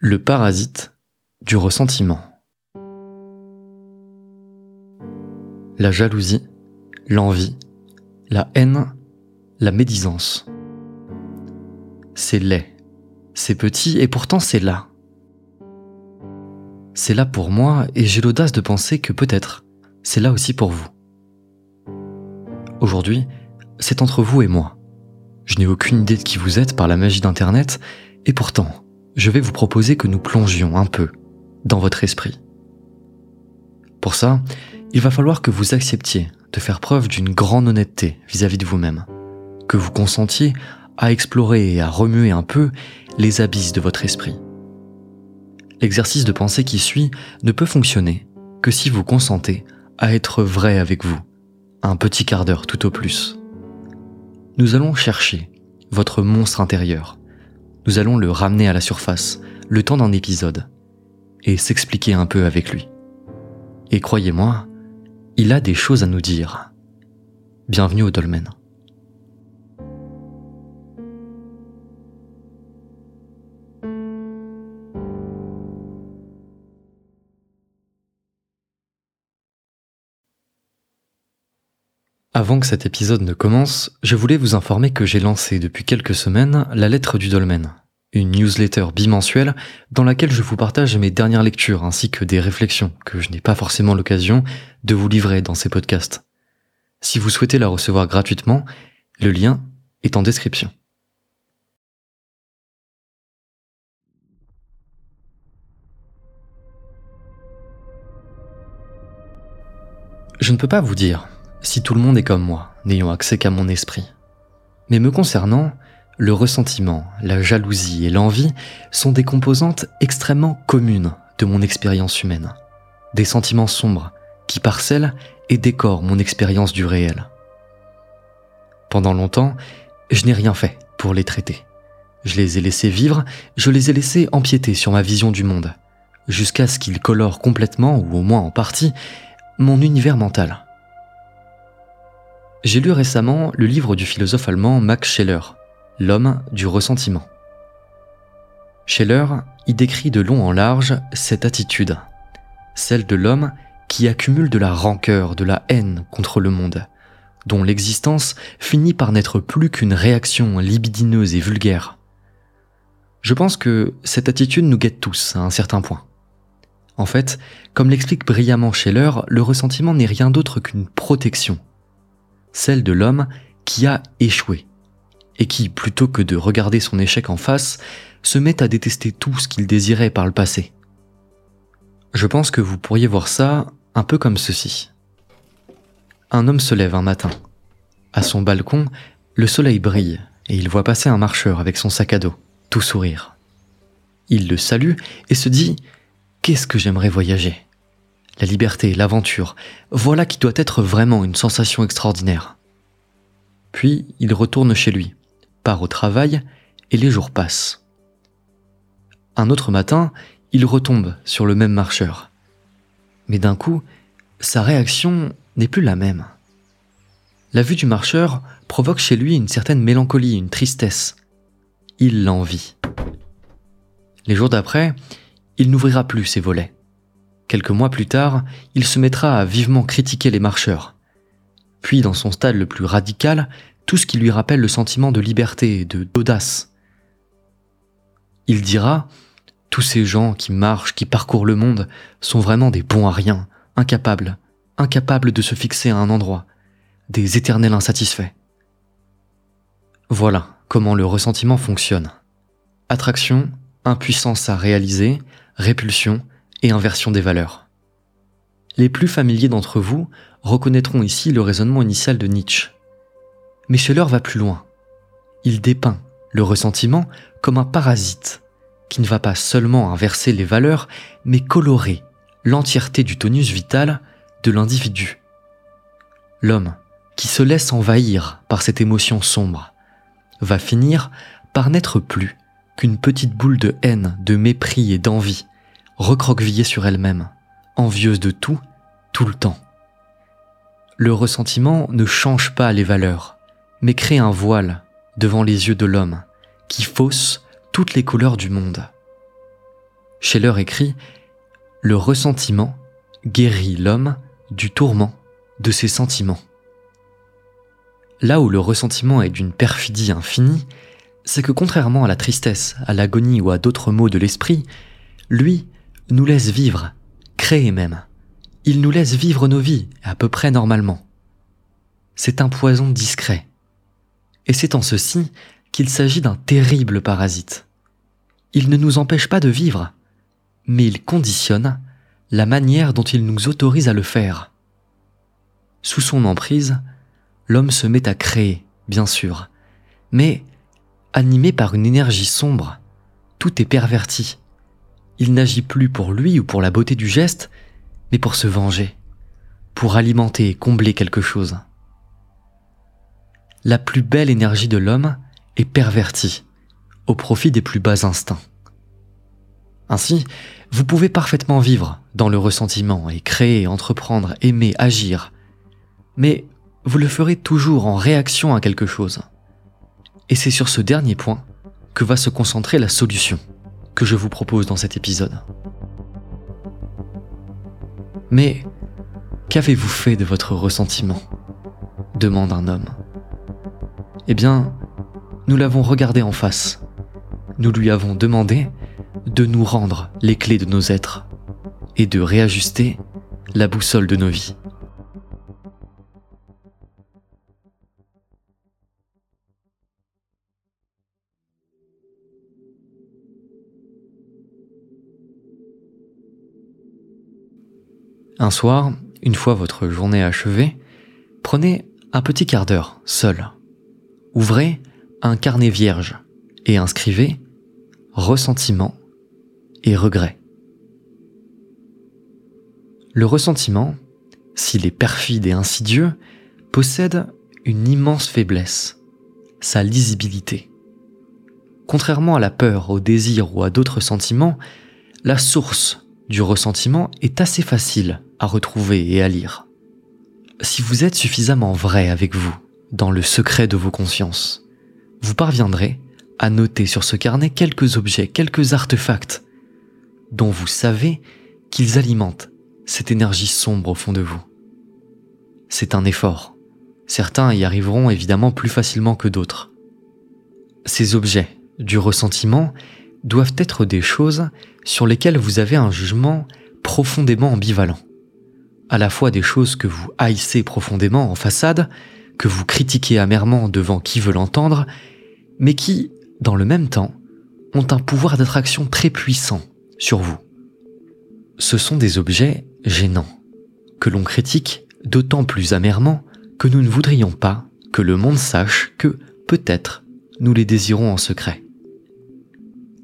Le parasite du ressentiment. La jalousie, l'envie, la haine, la médisance. C'est laid, c'est petit et pourtant c'est là. C'est là pour moi et j'ai l'audace de penser que peut-être c'est là aussi pour vous. Aujourd'hui, c'est entre vous et moi. Je n'ai aucune idée de qui vous êtes par la magie d'Internet et pourtant, je vais vous proposer que nous plongions un peu dans votre esprit. Pour ça, il va falloir que vous acceptiez de faire preuve d'une grande honnêteté vis-à-vis de vous-même, que vous consentiez à explorer et à remuer un peu les abysses de votre esprit. L'exercice de pensée qui suit ne peut fonctionner que si vous consentez à être vrai avec vous, un petit quart d'heure tout au plus. Nous allons chercher votre monstre intérieur, nous allons le ramener à la surface, le temps d'un épisode, et s'expliquer un peu avec lui. Et croyez-moi, il a des choses à nous dire. Bienvenue au dolmen. Avant que cet épisode ne commence, je voulais vous informer que j'ai lancé depuis quelques semaines la lettre du dolmen, une newsletter bimensuelle dans laquelle je vous partage mes dernières lectures ainsi que des réflexions que je n'ai pas forcément l'occasion de vous livrer dans ces podcasts. Si vous souhaitez la recevoir gratuitement, le lien est en description. Je ne peux pas vous dire si tout le monde est comme moi, n'ayant accès qu'à mon esprit. Mais me concernant, le ressentiment, la jalousie et l'envie sont des composantes extrêmement communes de mon expérience humaine. Des sentiments sombres qui parcellent et décorent mon expérience du réel. Pendant longtemps, je n'ai rien fait pour les traiter. Je les ai laissés vivre, je les ai laissés empiéter sur ma vision du monde, jusqu'à ce qu'ils colorent complètement, ou au moins en partie, mon univers mental. J'ai lu récemment le livre du philosophe allemand Max Scheller, L'homme du ressentiment. Scheller y décrit de long en large cette attitude, celle de l'homme qui accumule de la rancœur, de la haine contre le monde, dont l'existence finit par n'être plus qu'une réaction libidineuse et vulgaire. Je pense que cette attitude nous guette tous à un certain point. En fait, comme l'explique brillamment Scheller, le ressentiment n'est rien d'autre qu'une protection celle de l'homme qui a échoué, et qui, plutôt que de regarder son échec en face, se met à détester tout ce qu'il désirait par le passé. Je pense que vous pourriez voir ça un peu comme ceci. Un homme se lève un matin. À son balcon, le soleil brille et il voit passer un marcheur avec son sac à dos, tout sourire. Il le salue et se dit ⁇ Qu'est-ce que j'aimerais voyager ?⁇ la liberté, l'aventure, voilà qui doit être vraiment une sensation extraordinaire. Puis il retourne chez lui, part au travail, et les jours passent. Un autre matin, il retombe sur le même marcheur. Mais d'un coup, sa réaction n'est plus la même. La vue du marcheur provoque chez lui une certaine mélancolie, une tristesse. Il l'envie. Les jours d'après, il n'ouvrira plus ses volets. Quelques mois plus tard, il se mettra à vivement critiquer les marcheurs. Puis, dans son stade le plus radical, tout ce qui lui rappelle le sentiment de liberté et de d'audace. Il dira Tous ces gens qui marchent, qui parcourent le monde, sont vraiment des bons à rien, incapables, incapables de se fixer à un endroit, des éternels insatisfaits. Voilà comment le ressentiment fonctionne. Attraction, impuissance à réaliser, répulsion, et inversion des valeurs. Les plus familiers d'entre vous reconnaîtront ici le raisonnement initial de Nietzsche. Mais Scheller va plus loin. Il dépeint le ressentiment comme un parasite qui ne va pas seulement inverser les valeurs, mais colorer l'entièreté du tonus vital de l'individu. L'homme, qui se laisse envahir par cette émotion sombre, va finir par n'être plus qu'une petite boule de haine, de mépris et d'envie recroquevillée sur elle-même, envieuse de tout, tout le temps. Le ressentiment ne change pas les valeurs, mais crée un voile devant les yeux de l'homme qui fausse toutes les couleurs du monde. Scheller écrit Le ressentiment guérit l'homme du tourment de ses sentiments. Là où le ressentiment est d'une perfidie infinie, c'est que contrairement à la tristesse, à l'agonie ou à d'autres maux de l'esprit, lui nous laisse vivre, créer même. Il nous laisse vivre nos vies à peu près normalement. C'est un poison discret. Et c'est en ceci qu'il s'agit d'un terrible parasite. Il ne nous empêche pas de vivre, mais il conditionne la manière dont il nous autorise à le faire. Sous son emprise, l'homme se met à créer, bien sûr, mais animé par une énergie sombre, tout est perverti. Il n'agit plus pour lui ou pour la beauté du geste, mais pour se venger, pour alimenter et combler quelque chose. La plus belle énergie de l'homme est pervertie, au profit des plus bas instincts. Ainsi, vous pouvez parfaitement vivre dans le ressentiment et créer, entreprendre, aimer, agir, mais vous le ferez toujours en réaction à quelque chose. Et c'est sur ce dernier point que va se concentrer la solution que je vous propose dans cet épisode. Mais qu'avez-vous fait de votre ressentiment? demande un homme. Eh bien, nous l'avons regardé en face. Nous lui avons demandé de nous rendre les clés de nos êtres et de réajuster la boussole de nos vies. Un soir, une fois votre journée achevée, prenez un petit quart d'heure, seul. Ouvrez un carnet vierge et inscrivez ressentiment et regret. Le ressentiment, s'il est perfide et insidieux, possède une immense faiblesse, sa lisibilité. Contrairement à la peur, au désir ou à d'autres sentiments, la source du ressentiment est assez facile à retrouver et à lire. Si vous êtes suffisamment vrai avec vous, dans le secret de vos consciences, vous parviendrez à noter sur ce carnet quelques objets, quelques artefacts dont vous savez qu'ils alimentent cette énergie sombre au fond de vous. C'est un effort. Certains y arriveront évidemment plus facilement que d'autres. Ces objets du ressentiment doivent être des choses sur lesquelles vous avez un jugement profondément ambivalent. À la fois des choses que vous haïssez profondément en façade, que vous critiquez amèrement devant qui veut l'entendre, mais qui, dans le même temps, ont un pouvoir d'attraction très puissant sur vous. Ce sont des objets gênants, que l'on critique d'autant plus amèrement que nous ne voudrions pas que le monde sache que, peut-être, nous les désirons en secret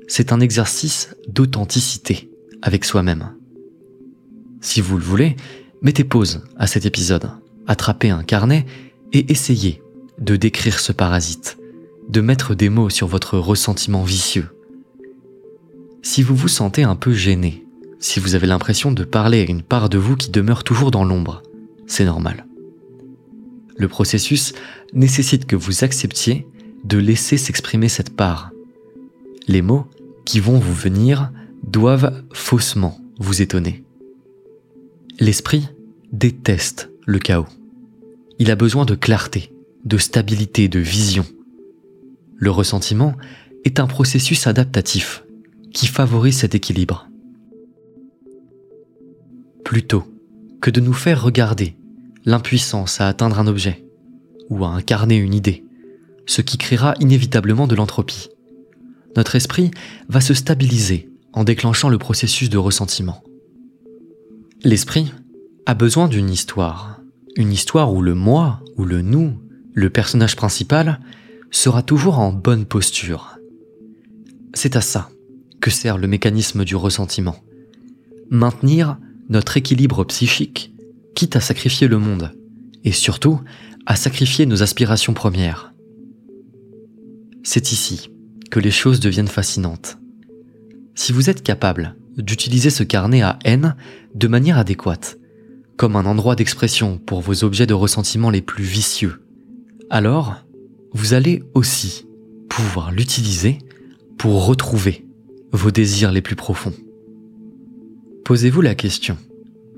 c'est un exercice d'authenticité avec soi-même. Si vous le voulez, mettez pause à cet épisode, attrapez un carnet et essayez de décrire ce parasite, de mettre des mots sur votre ressentiment vicieux. Si vous vous sentez un peu gêné, si vous avez l'impression de parler à une part de vous qui demeure toujours dans l'ombre, c'est normal. Le processus nécessite que vous acceptiez de laisser s'exprimer cette part. Les mots qui vont vous venir doivent faussement vous étonner. L'esprit déteste le chaos. Il a besoin de clarté, de stabilité, de vision. Le ressentiment est un processus adaptatif qui favorise cet équilibre. Plutôt que de nous faire regarder l'impuissance à atteindre un objet ou à incarner une idée, ce qui créera inévitablement de l'entropie notre esprit va se stabiliser en déclenchant le processus de ressentiment. L'esprit a besoin d'une histoire, une histoire où le moi, ou le nous, le personnage principal, sera toujours en bonne posture. C'est à ça que sert le mécanisme du ressentiment. Maintenir notre équilibre psychique, quitte à sacrifier le monde, et surtout à sacrifier nos aspirations premières. C'est ici les choses deviennent fascinantes. Si vous êtes capable d'utiliser ce carnet à haine de manière adéquate, comme un endroit d'expression pour vos objets de ressentiment les plus vicieux, alors vous allez aussi pouvoir l'utiliser pour retrouver vos désirs les plus profonds, Posez-vous la question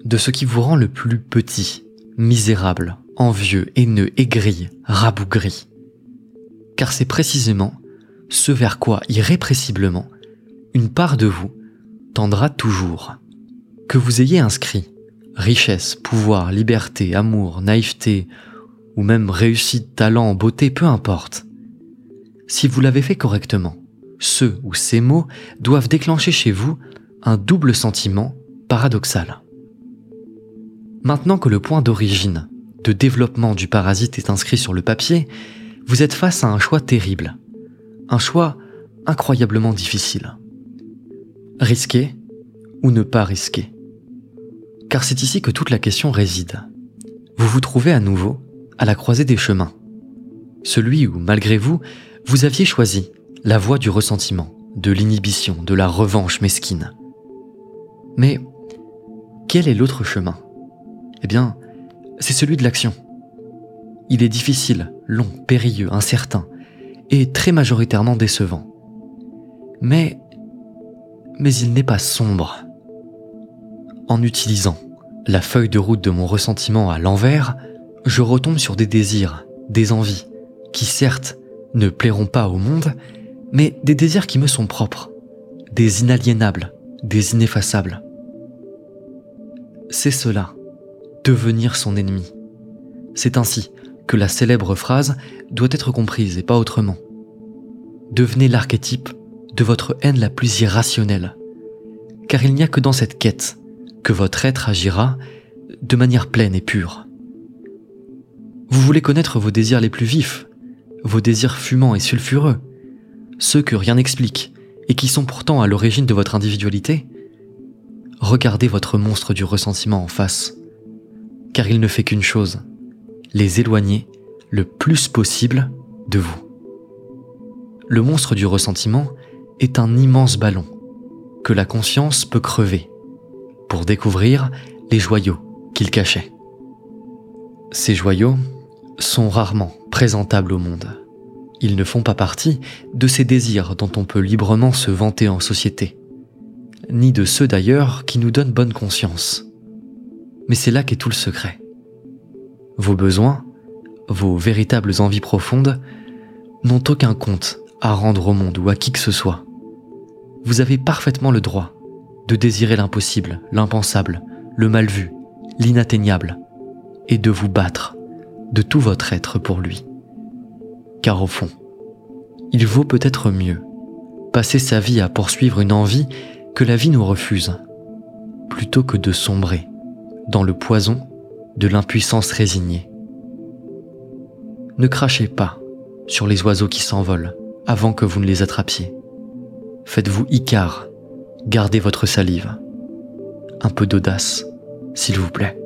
de ce qui vous rend le plus petit, misérable, envieux, haineux, aigri, rabougri. Car c'est précisément ce vers quoi, irrépressiblement, une part de vous tendra toujours. Que vous ayez inscrit richesse, pouvoir, liberté, amour, naïveté, ou même réussite, talent, beauté, peu importe. Si vous l'avez fait correctement, ce ou ces mots doivent déclencher chez vous un double sentiment paradoxal. Maintenant que le point d'origine, de développement du parasite est inscrit sur le papier, vous êtes face à un choix terrible. Un choix incroyablement difficile. Risquer ou ne pas risquer Car c'est ici que toute la question réside. Vous vous trouvez à nouveau à la croisée des chemins. Celui où, malgré vous, vous aviez choisi la voie du ressentiment, de l'inhibition, de la revanche mesquine. Mais quel est l'autre chemin? Eh bien, c'est celui de l'action. Il est difficile, long, périlleux, incertain, et très majoritairement décevant. Mais, mais il n'est pas sombre. En utilisant la feuille de route de mon ressentiment à l'envers, je retombe sur des désirs, des envies, qui certes ne plairont pas au monde, mais des désirs qui me sont propres, des inaliénables, des ineffaçables. C'est cela, devenir son ennemi. C'est ainsi que la célèbre phrase doit être comprise et pas autrement. Devenez l'archétype de votre haine la plus irrationnelle, car il n'y a que dans cette quête que votre être agira de manière pleine et pure. Vous voulez connaître vos désirs les plus vifs, vos désirs fumants et sulfureux, ceux que rien n'explique et qui sont pourtant à l'origine de votre individualité Regardez votre monstre du ressentiment en face, car il ne fait qu'une chose, les éloigner le plus possible de vous. Le monstre du ressentiment est un immense ballon que la conscience peut crever pour découvrir les joyaux qu'il cachait. Ces joyaux, sont rarement présentables au monde. Ils ne font pas partie de ces désirs dont on peut librement se vanter en société, ni de ceux d'ailleurs qui nous donnent bonne conscience. Mais c'est là qu'est tout le secret. Vos besoins, vos véritables envies profondes, n'ont aucun compte à rendre au monde ou à qui que ce soit. Vous avez parfaitement le droit de désirer l'impossible, l'impensable, le mal vu, l'inatteignable, et de vous battre de tout votre être pour lui. Car au fond, il vaut peut-être mieux passer sa vie à poursuivre une envie que la vie nous refuse, plutôt que de sombrer dans le poison de l'impuissance résignée. Ne crachez pas sur les oiseaux qui s'envolent avant que vous ne les attrapiez. Faites-vous Icare, gardez votre salive. Un peu d'audace, s'il vous plaît.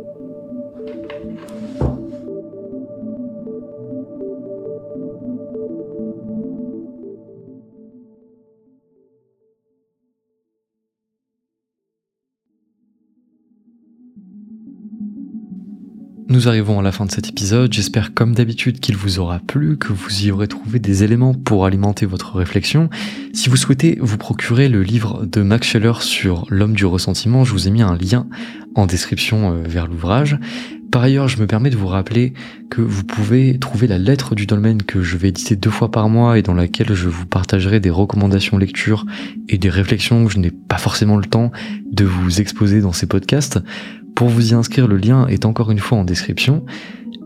Nous arrivons à la fin de cet épisode, j'espère comme d'habitude qu'il vous aura plu, que vous y aurez trouvé des éléments pour alimenter votre réflexion. Si vous souhaitez vous procurer le livre de Max Scheller sur l'homme du ressentiment, je vous ai mis un lien en description euh, vers l'ouvrage. Par ailleurs, je me permets de vous rappeler que vous pouvez trouver la lettre du dolmen que je vais éditer deux fois par mois et dans laquelle je vous partagerai des recommandations lecture et des réflexions que je n'ai pas forcément le temps de vous exposer dans ces podcasts. Pour vous y inscrire, le lien est encore une fois en description.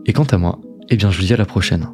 Et quant à moi, eh bien je vous dis à la prochaine.